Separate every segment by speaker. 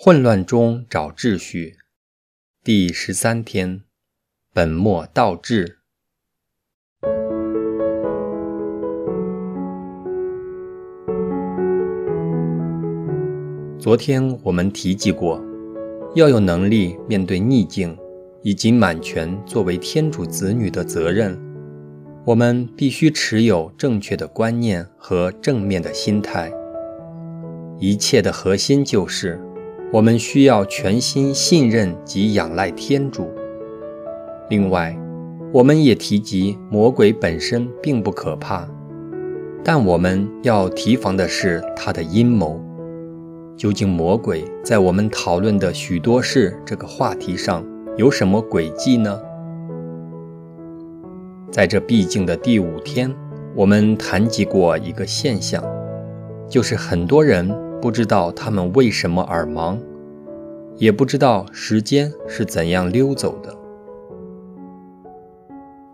Speaker 1: 混乱中找秩序，第十三天，本末倒置。昨天我们提及过，要有能力面对逆境，以及满全作为天主子女的责任，我们必须持有正确的观念和正面的心态。一切的核心就是。我们需要全心信任及仰赖天主。另外，我们也提及魔鬼本身并不可怕，但我们要提防的是他的阴谋。究竟魔鬼在我们讨论的许多事这个话题上有什么诡计呢？在这毕竟的第五天，我们谈及过一个现象，就是很多人。不知道他们为什么而忙，也不知道时间是怎样溜走的。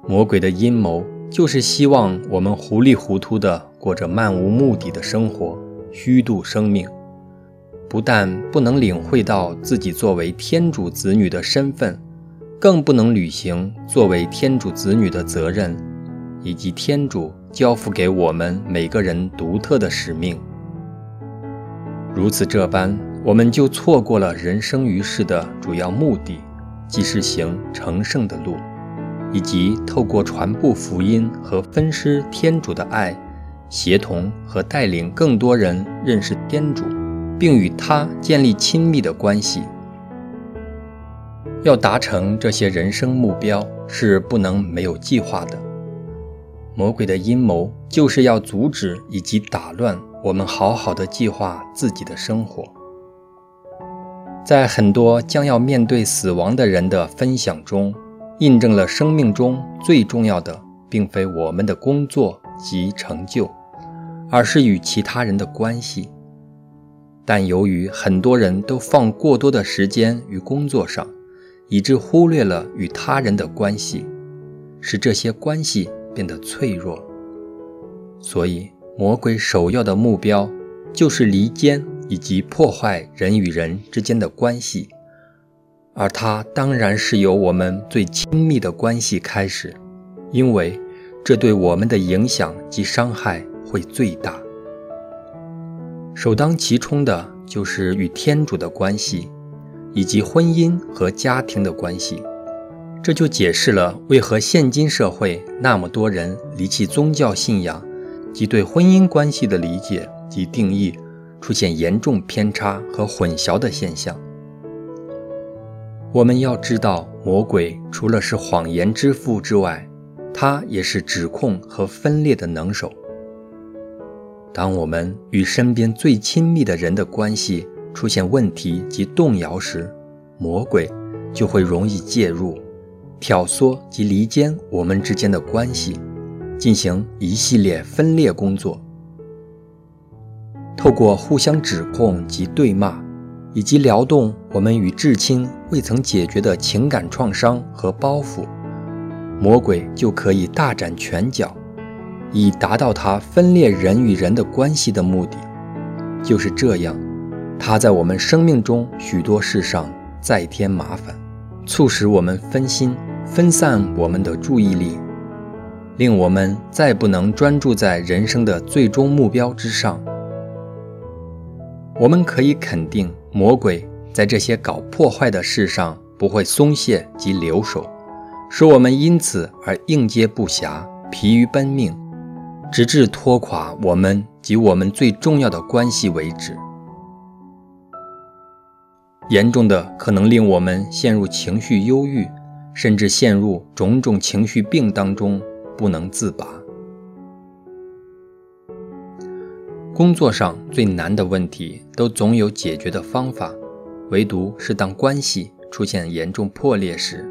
Speaker 1: 魔鬼的阴谋就是希望我们糊里糊涂地过着漫无目的的生活，虚度生命。不但不能领会到自己作为天主子女的身份，更不能履行作为天主子女的责任，以及天主交付给我们每个人独特的使命。如此这般，我们就错过了人生于世的主要目的，即是行成圣的路，以及透过传播福音和分施天主的爱，协同和带领更多人认识天主，并与他建立亲密的关系。要达成这些人生目标，是不能没有计划的。魔鬼的阴谋就是要阻止以及打乱。我们好好的计划自己的生活，在很多将要面对死亡的人的分享中，印证了生命中最重要的，并非我们的工作及成就，而是与其他人的关系。但由于很多人都放过多的时间于工作上，以致忽略了与他人的关系，使这些关系变得脆弱。所以。魔鬼首要的目标就是离间以及破坏人与人之间的关系，而它当然是由我们最亲密的关系开始，因为这对我们的影响及伤害会最大。首当其冲的就是与天主的关系，以及婚姻和家庭的关系。这就解释了为何现今社会那么多人离弃宗教信仰。及对婚姻关系的理解及定义出现严重偏差和混淆的现象。我们要知道，魔鬼除了是谎言之父之外，他也是指控和分裂的能手。当我们与身边最亲密的人的关系出现问题及动摇时，魔鬼就会容易介入，挑唆及离间我们之间的关系。进行一系列分裂工作，透过互相指控及对骂，以及撩动我们与至亲未曾解决的情感创伤和包袱，魔鬼就可以大展拳脚，以达到他分裂人与人的关系的目的。就是这样，他在我们生命中许多事上再添麻烦，促使我们分心，分散我们的注意力。令我们再不能专注在人生的最终目标之上。我们可以肯定，魔鬼在这些搞破坏的事上不会松懈及留守，使我们因此而应接不暇、疲于奔命，直至拖垮我们及我们最重要的关系为止。严重的可能令我们陷入情绪忧郁，甚至陷入种种情绪病当中。不能自拔。工作上最难的问题都总有解决的方法，唯独是当关系出现严重破裂时，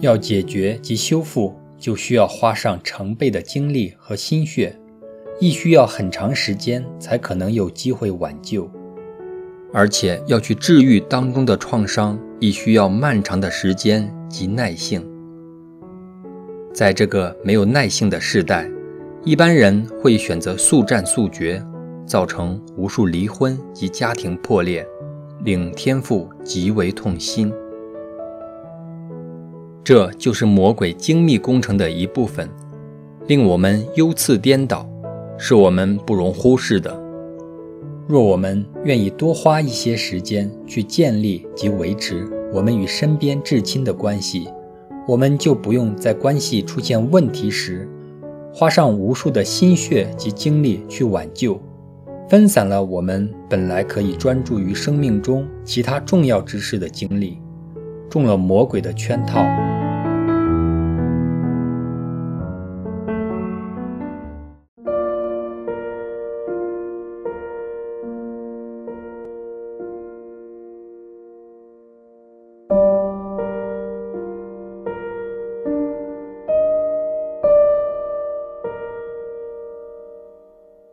Speaker 1: 要解决及修复，就需要花上成倍的精力和心血，亦需要很长时间才可能有机会挽救，而且要去治愈当中的创伤，亦需要漫长的时间及耐性。在这个没有耐性的时代，一般人会选择速战速决，造成无数离婚及家庭破裂，令天父极为痛心。这就是魔鬼精密工程的一部分，令我们优次颠倒，是我们不容忽视的。若我们愿意多花一些时间去建立及维持我们与身边至亲的关系，我们就不用在关系出现问题时，花上无数的心血及精力去挽救，分散了我们本来可以专注于生命中其他重要之事的精力，中了魔鬼的圈套。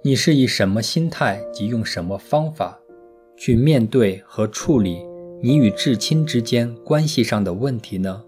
Speaker 1: 你是以什么心态及用什么方法去面对和处理你与至亲之间关系上的问题呢？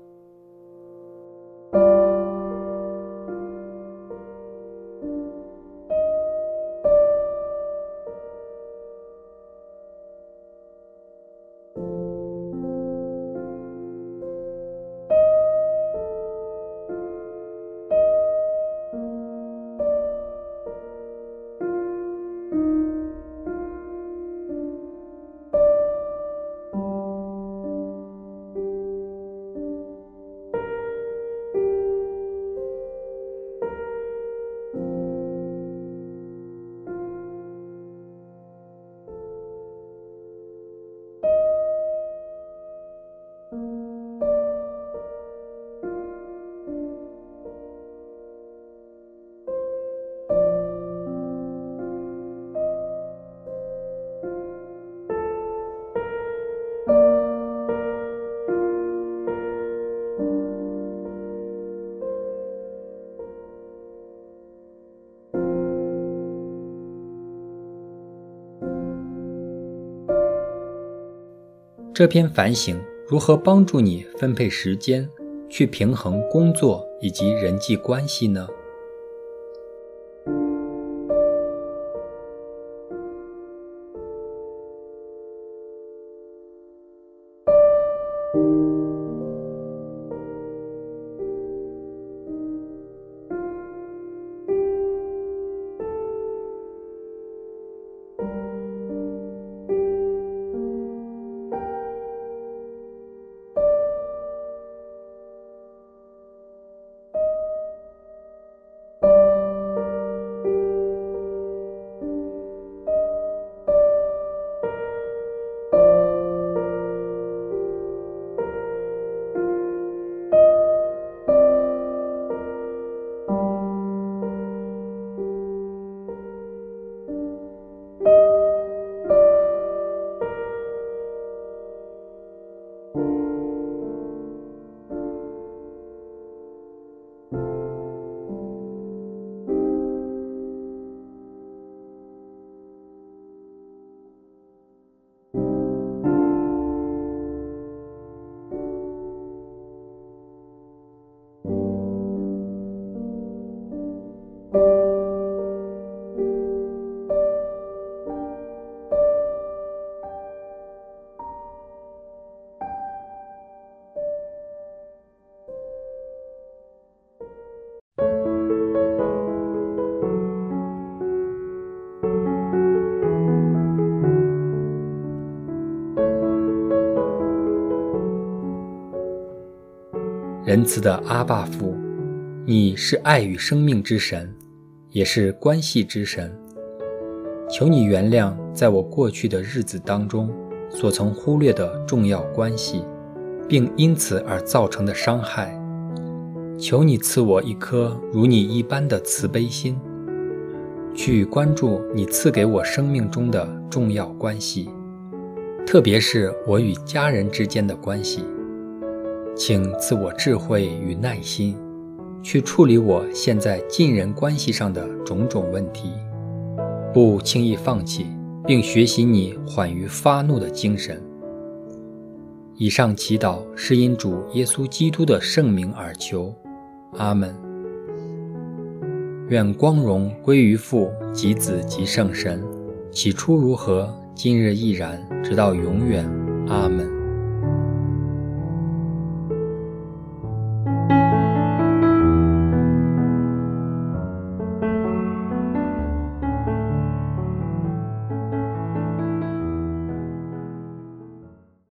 Speaker 1: 这篇反省如何帮助你分配时间，去平衡工作以及人际关系呢？仁慈的阿爸父，你是爱与生命之神，也是关系之神。求你原谅在我过去的日子当中所曾忽略的重要关系，并因此而造成的伤害。求你赐我一颗如你一般的慈悲心，去关注你赐给我生命中的重要关系，特别是我与家人之间的关系。请赐我智慧与耐心，去处理我现在近人关系上的种种问题，不轻易放弃，并学习你缓于发怒的精神。以上祈祷是因主耶稣基督的圣名而求，阿门。愿光荣归于父及子及圣神，起初如何，今日亦然，直到永远。阿门。